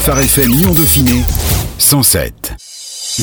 Phare FM Lyon Dauphiné 107.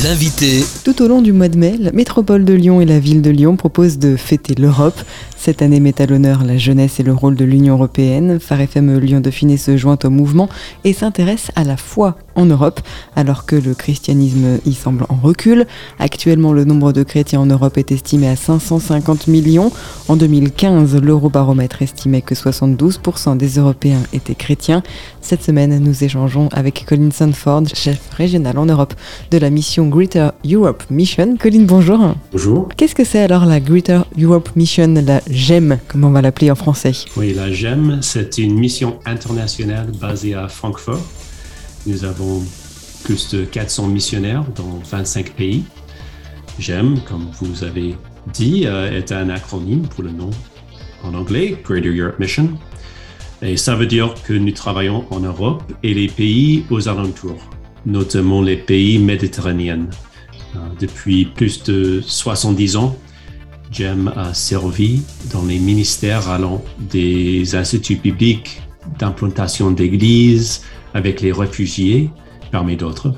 L'invité. Tout au long du mois de mai, la métropole de Lyon et la ville de Lyon proposent de fêter l'Europe. Cette année met à l'honneur la jeunesse et le rôle de l'Union européenne. Phare FM Lyon Dauphiné se joint au mouvement et s'intéresse à la foi en Europe, alors que le christianisme y semble en recul. Actuellement, le nombre de chrétiens en Europe est estimé à 550 millions. En 2015, l'Eurobaromètre estimait que 72% des Européens étaient chrétiens. Cette semaine, nous échangeons avec Colin Sanford, chef régional en Europe de la mission Greater Europe Mission. Colin, bonjour. Bonjour. Qu'est-ce que c'est alors la Greater Europe Mission, la GEM, comme on va l'appeler en français Oui, la GEM, c'est une mission internationale basée à Francfort. Nous avons plus de 400 missionnaires dans 25 pays. GEM, comme vous avez dit, euh, est un acronyme pour le nom en anglais, Greater Europe Mission. Et ça veut dire que nous travaillons en Europe et les pays aux alentours, notamment les pays méditerranéens. Euh, depuis plus de 70 ans, GEM a servi dans les ministères allant des instituts publics d'implantation d'églises avec les réfugiés, parmi d'autres.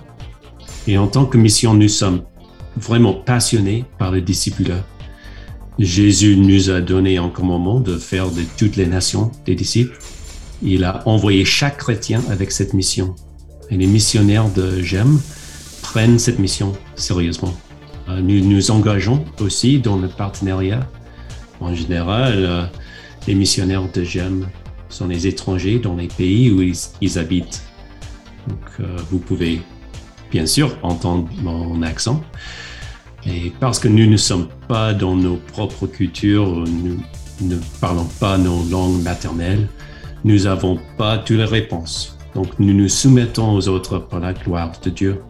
Et en tant que mission, nous sommes vraiment passionnés par le disciple. Jésus nous a donné en commandement de faire de toutes les nations des disciples. Il a envoyé chaque chrétien avec cette mission. Et les missionnaires de GEM prennent cette mission sérieusement. Euh, nous nous engageons aussi dans le partenariat. En général, euh, les missionnaires de GEM sont les étrangers dans les pays où ils, habitent. Euh, vous pouvez bien sûr entendre mon accent. Et parce que nous ne sommes pas dans nos propres cultures, nous ne parlons pas nos langues maternelles, nous n'avons pas toutes les réponses. Donc nous nous soumettons aux autres par la gloire de Dieu.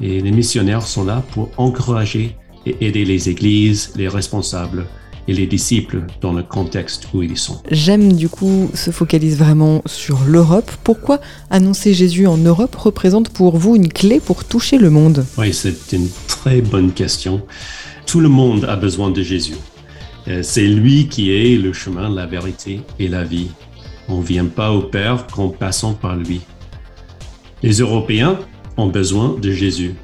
Et les missionnaires sont là pour encourager et aider les églises, les responsables et les disciples dans le contexte où ils sont. J'aime du coup se focalise vraiment sur l'Europe. Pourquoi annoncer Jésus en Europe représente pour vous une clé pour toucher le monde? Oui, c'est une très bonne question. Tout le monde a besoin de Jésus. Euh, c'est lui qui est le chemin, la vérité et la vie. On ne vient pas au Père qu'en passant par lui. Les Européens ont besoin de Jésus.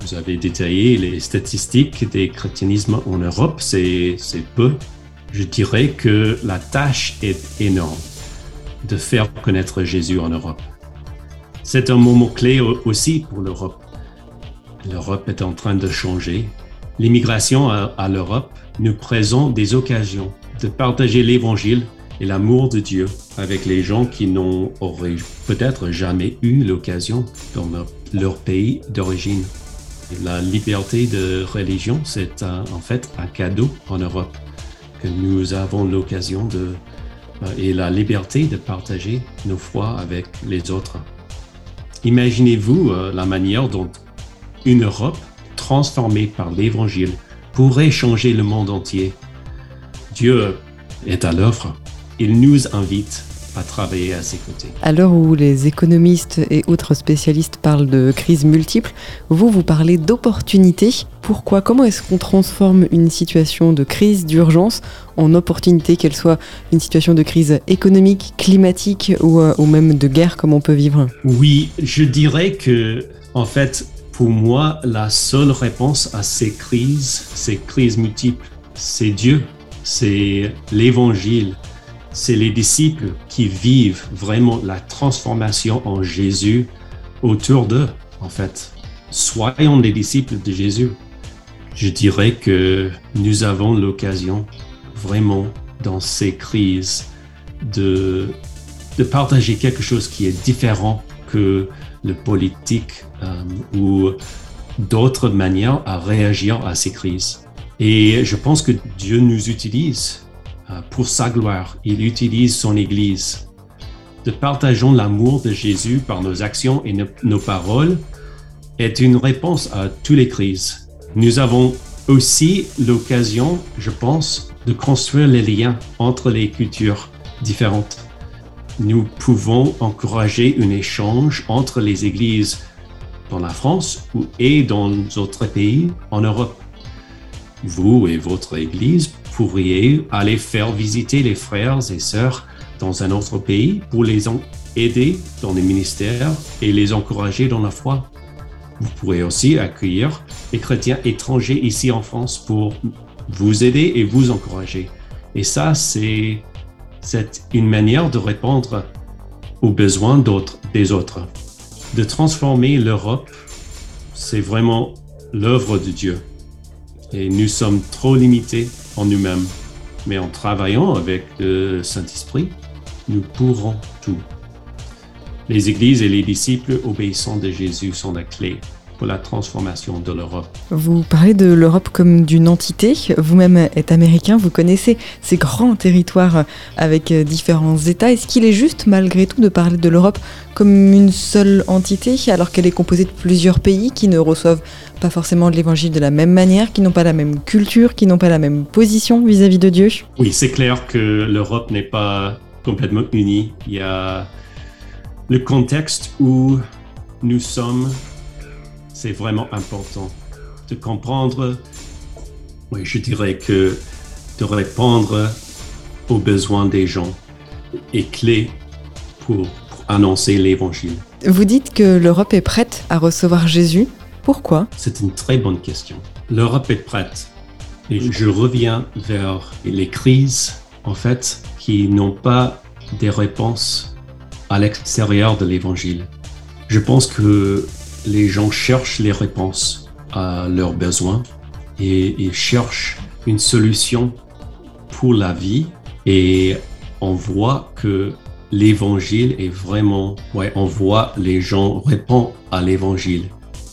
Vous avez détaillé les statistiques des chrétianismes en Europe, c'est peu. Je dirais que la tâche est énorme de faire connaître Jésus en Europe. C'est un moment clé aussi pour l'Europe. L'Europe est en train de changer. L'immigration à, à l'Europe nous présente des occasions de partager l'Évangile et l'amour de Dieu avec les gens qui n'ont peut-être jamais eu l'occasion dans leur, leur pays d'origine. La liberté de religion, c'est en fait un cadeau en Europe que nous avons l'occasion de euh, et la liberté de partager nos foi avec les autres. Imaginez-vous euh, la manière dont une Europe transformée par l'Évangile pourrait changer le monde entier. Dieu est à l'œuvre. Il nous invite à travailler à ses côtés. À l'heure où les économistes et autres spécialistes parlent de crise multiples, vous, vous parlez d'opportunités. Pourquoi? Comment est-ce qu'on transforme une situation de crise, d'urgence, en opportunité, qu'elle soit une situation de crise économique, climatique ou, euh, ou même de guerre comme on peut vivre? Oui, je dirais que, en fait, pour moi, la seule réponse à ces crises, ces crises multiples, c'est Dieu, c'est l'évangile, c'est les disciples qui vivent vraiment la transformation en Jésus autour d'eux, en fait. Soyons les disciples de Jésus. Je dirais que nous avons l'occasion vraiment dans ces crises de, de partager quelque chose qui est différent que le politique euh, ou d'autres manières à réagir à ces crises. Et je pense que Dieu nous utilise pour sa gloire. Il utilise son Église. De partageons l'amour de Jésus par nos actions et nos paroles est une réponse à toutes les crises. Nous avons aussi l'occasion, je pense, de construire les liens entre les cultures différentes. Nous pouvons encourager un échange entre les églises dans la France et dans d'autres pays en Europe. Vous et votre église pourriez aller faire visiter les frères et sœurs dans un autre pays pour les aider dans les ministères et les encourager dans la foi. Vous pourrez aussi accueillir les chrétiens étrangers ici en France pour vous aider et vous encourager. Et ça, c'est une manière de répondre aux besoins des autres. De transformer l'Europe, c'est vraiment l'œuvre de Dieu. Et nous sommes trop limités en nous-mêmes. Mais en travaillant avec le Saint-Esprit, nous pourrons tout. Les églises et les disciples obéissants de Jésus sont la clé pour la transformation de l'Europe. Vous parlez de l'Europe comme d'une entité. Vous-même êtes américain, vous connaissez ces grands territoires avec différents États. Est-ce qu'il est juste, malgré tout, de parler de l'Europe comme une seule entité, alors qu'elle est composée de plusieurs pays qui ne reçoivent pas forcément l'Évangile de la même manière, qui n'ont pas la même culture, qui n'ont pas la même position vis-à-vis -vis de Dieu? Oui, c'est clair que l'Europe n'est pas complètement unie. Il y a le contexte où nous sommes c'est vraiment important de comprendre, oui, je dirais que de répondre aux besoins des gens est clé pour, annoncer l'évangile. Vous dites que l'Europe est prête à recevoir Jésus. Pourquoi? C'est une très bonne question. L'Europe est prête. Et je reviens vers les crises, en fait, qui n'ont pas des réponses à l'extérieur de l'évangile. Je pense que les gens cherchent les réponses à leurs besoins et, cherchent une solution pour la vie. Et on voit que l'évangile est vraiment, ouais, on voit les gens répondent à l'évangile.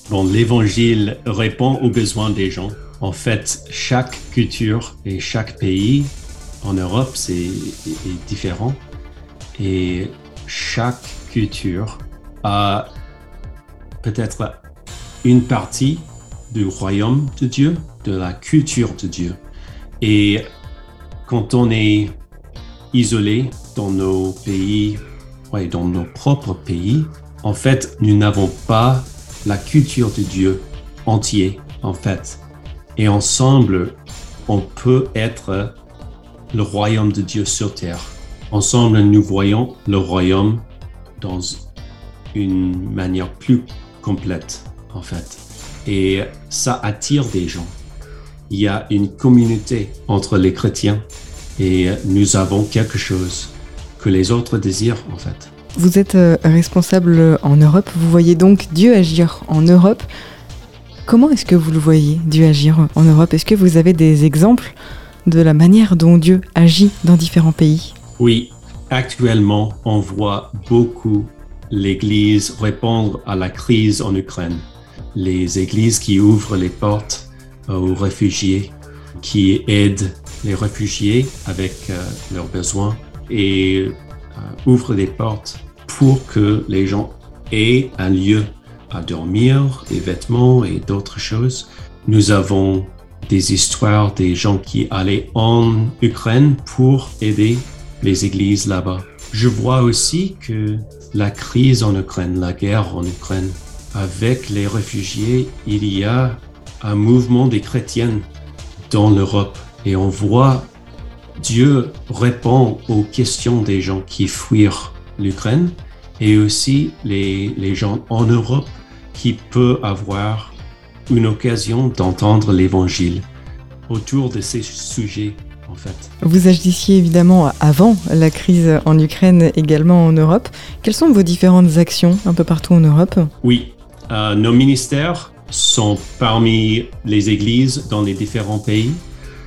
Bon, l'évangile répond aux besoins des gens. En fait, chaque culture et chaque pays en Europe, c'est différent. Et chaque culture a peut-être une partie du royaume de Dieu, de la culture de Dieu. Et quand on est isolé dans nos pays, ouais, dans nos propres pays, en fait, nous n'avons pas la culture de Dieu entier, en fait. Et ensemble, on peut être le royaume de Dieu sur terre. Ensemble, nous voyons le royaume dans une manière plus complète, en fait. Et ça attire des gens. Il y a une communauté entre les chrétiens et nous avons quelque chose que les autres désirent, en fait. Vous êtes euh, responsable en Europe, vous voyez donc Dieu agir en Europe. Comment est-ce que vous le voyez, Dieu agir en Europe? Est-ce que vous avez des exemples de la manière dont Dieu agit dans différents pays? Oui, actuellement, on voit beaucoup l'Église répondre à la crise en Ukraine. Les églises qui ouvrent les portes aux réfugiés, qui aident les réfugiés avec euh, leurs besoins et euh, ouvrent les portes pour que les gens aient un lieu à dormir, des vêtements et d'autres choses. Nous avons des histoires des gens qui allaient en Ukraine pour aider les églises là-bas. Je vois aussi que la crise en Ukraine, la guerre en Ukraine, avec les réfugiés, il y a un mouvement des chrétiens dans l'Europe. Et on voit Dieu répond aux questions des gens qui fuient l'Ukraine et aussi les, les gens en Europe qui peuvent avoir une occasion d'entendre l'Évangile autour de ces sujets vous agissiez évidemment avant la crise en Ukraine, également en Europe. Quelles sont vos différentes actions un peu partout en Europe? Oui, euh, nos ministères sont parmi les églises dans les différents pays.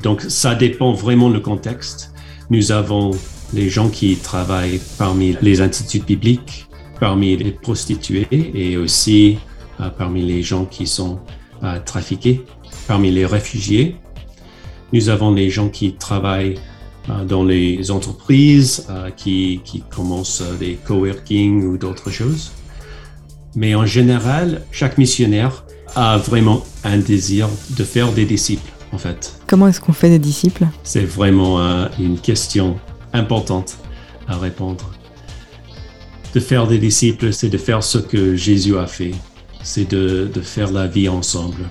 Donc ça dépend vraiment du contexte. Nous avons les gens qui travaillent parmi les instituts bibliques, parmi les prostituées et aussi euh, parmi les gens qui sont euh, trafiqués, parmi les réfugiés nous avons des gens qui travaillent euh, dans les entreprises, euh, qui, qui commencent des coworking ou d'autres choses. Mais en général, chaque missionnaire a vraiment un désir de faire des disciples, en fait. Comment est-ce qu'on fait des disciples? C'est vraiment euh, une question importante à répondre. De faire des disciples, c'est de faire ce que Jésus a fait. C'est de, de faire la vie ensemble,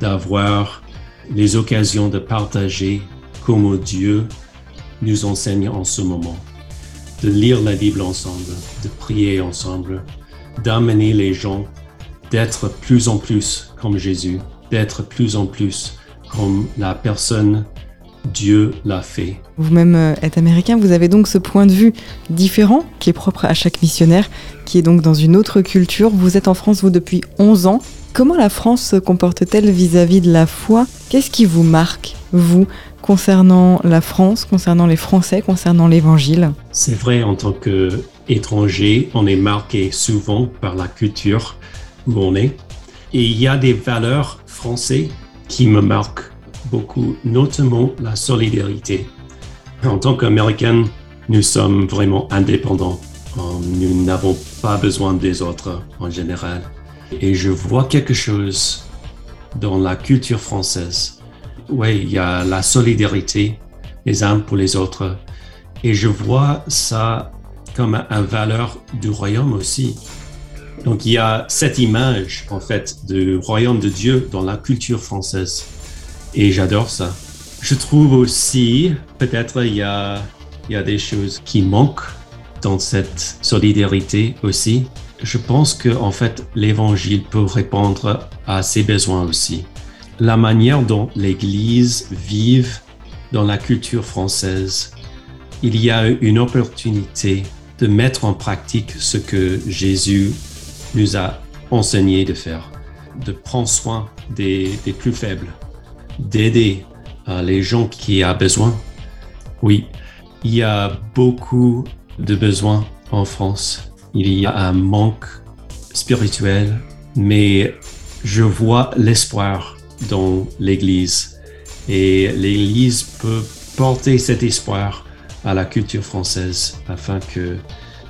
d'avoir les occasions de partager comment Dieu nous enseigne en ce moment. de lire la Bible ensemble, de prier ensemble, d'amener les gens d'être plus en plus comme Jésus, d'être plus en plus comme la personne Dieu l'a fait. Vous-même euh, êtes américain, vous avez donc ce point de vue différent qui est propre à chaque missionnaire, qui est donc dans une autre culture. Vous êtes en France, vous, depuis 11 ans. Comment la France se comporte-t-elle vis-à-vis de la foi? Qu'est-ce qui vous marque, vous, concernant la France, concernant les Français, concernant l'Évangile? C'est vrai, en tant qu'étranger, on est marqué souvent par la culture où on est. Et il y a des valeurs françaises qui me marquent beaucoup, notamment la solidarité. En tant qu'Américains, nous sommes vraiment indépendants. Nous n'avons pas besoin des autres en général. Et je vois quelque chose dans la culture française. Oui, il y a la solidarité les uns pour les autres. Et je vois ça comme une valeur du royaume aussi. Donc il y a cette image en fait du royaume de Dieu dans la culture française. Et j'adore ça. Je trouve aussi, peut-être il y a, il y a des choses qui manquent dans cette solidarité aussi. Je pense que en fait l'évangile peut répondre à ces besoins aussi. La manière dont l'Église vive dans la culture française, il y a une opportunité de mettre en pratique ce que Jésus nous a enseigné de faire, de prendre soin des, des plus faibles, d'aider euh, les gens qui ont besoin. Oui, il y a beaucoup de besoins en France. Il y a un manque spirituel, mais je vois l'espoir dans l'Église. Et l'Église peut porter cet espoir à la culture française afin que,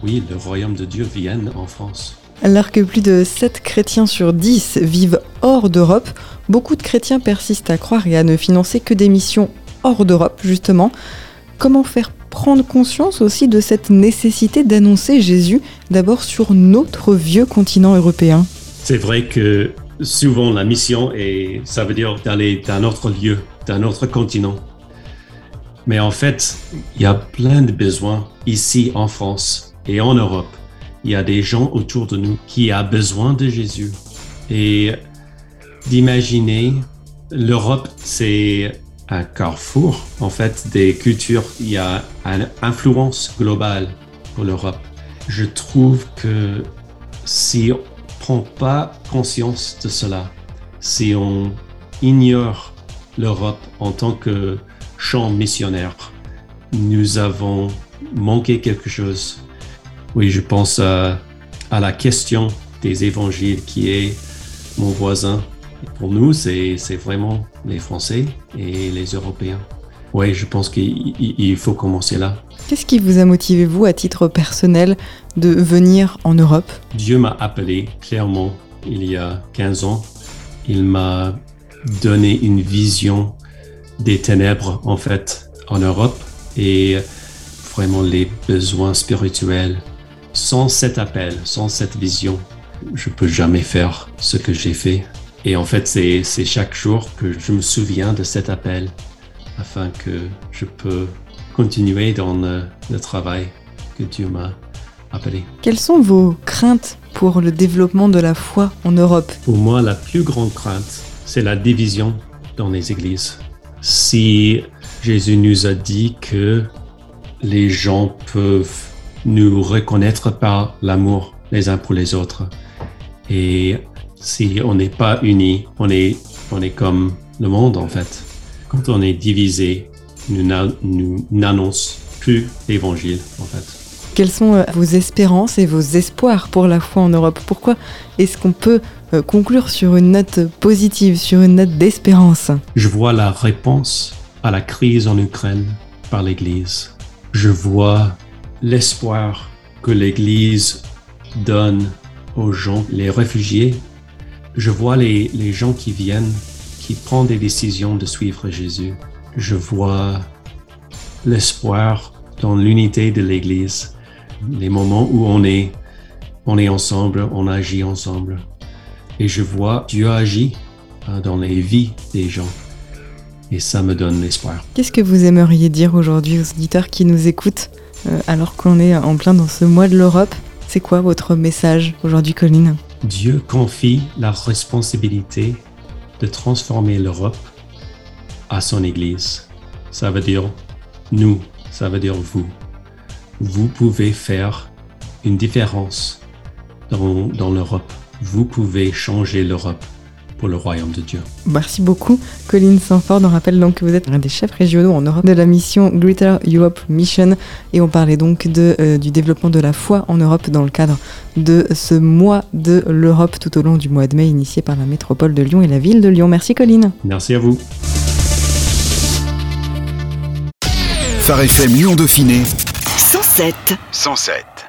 oui, le royaume de Dieu vienne en France. Alors que plus de 7 chrétiens sur 10 vivent hors d'Europe, beaucoup de chrétiens persistent à croire et à ne financer que des missions hors d'Europe, justement. Comment faire prendre conscience aussi de cette nécessité d'annoncer Jésus d'abord sur notre vieux continent européen C'est vrai que souvent la mission, est, ça veut dire d'aller d'un autre lieu, d'un autre continent. Mais en fait, il y a plein de besoins ici en France et en Europe il y a des gens autour de nous qui ont besoin de Jésus. Et d'imaginer, l'Europe, c'est un carrefour, en fait, des cultures. Il y a une influence globale pour l'Europe. Je trouve que si on prend pas conscience de cela, si on ignore l'Europe en tant que champ missionnaire, nous avons manqué quelque chose oui, je pense à, la question des évangiles qui est mon voisin. Pour nous, c'est vraiment les Français et les Européens. Oui, je pense qu'il faut commencer là. Qu'est-ce qui vous a motivé, vous, à titre personnel, de venir en Europe? Dieu m'a appelé clairement il y a 15 ans. Il m'a donné une vision des ténèbres, en fait, en Europe et vraiment les besoins spirituels sans cet appel, sans cette vision, je peux jamais faire ce que j'ai fait. Et en fait, c'est chaque jour que je me souviens de cet appel afin que je peux continuer dans le, travail que Dieu m'a appelé. Quelles sont vos craintes pour le développement de la foi en Europe? Pour moi, la plus grande crainte, c'est la division dans les églises. Si Jésus nous a dit que les gens peuvent nous reconnaître par l'amour les uns pour les autres. Et si on n'est pas unis, on est, on est comme le monde en fait. Quand on est divisé, nous n'annonçons plus l'évangile en fait. Quelles sont euh, vos espérances et vos espoirs pour la foi en Europe? Pourquoi est-ce qu'on peut euh, conclure sur une note positive, sur une note d'espérance? Je vois la réponse à la crise en Ukraine par l'Église. Je vois l'espoir que l'Église donne aux gens, les réfugiés. Je vois les, les gens qui viennent, qui prennent des décisions de suivre Jésus. Je vois l'espoir dans l'unité de l'Église, les moments où on est, on est ensemble, on agit ensemble. Et je vois Dieu agit hein, dans les vies des gens. Et ça me donne l'espoir. Qu'est-ce que vous aimeriez dire aujourd'hui aux auditeurs qui nous écoutent alors qu'on est en plein dans ce mois de l'Europe? C'est quoi votre message aujourd'hui, Colline? Dieu confie la responsabilité de transformer l'Europe à son Église. Ça veut dire nous, ça veut dire vous. Vous pouvez faire une différence dans, dans l'Europe. Vous pouvez changer l'Europe pour le royaume de Dieu. Merci beaucoup, Colline Sanford. On rappelle donc que vous êtes un des chefs régionaux en Europe de la mission Greater Europe Mission et on parlait donc de, euh, du développement de la foi en Europe dans le cadre de ce mois de l'Europe tout au long du mois de mai initié par la métropole de Lyon et la ville de Lyon. Merci, Colline. Merci à vous. Phare FM Lyon Dauphiné 107. 107.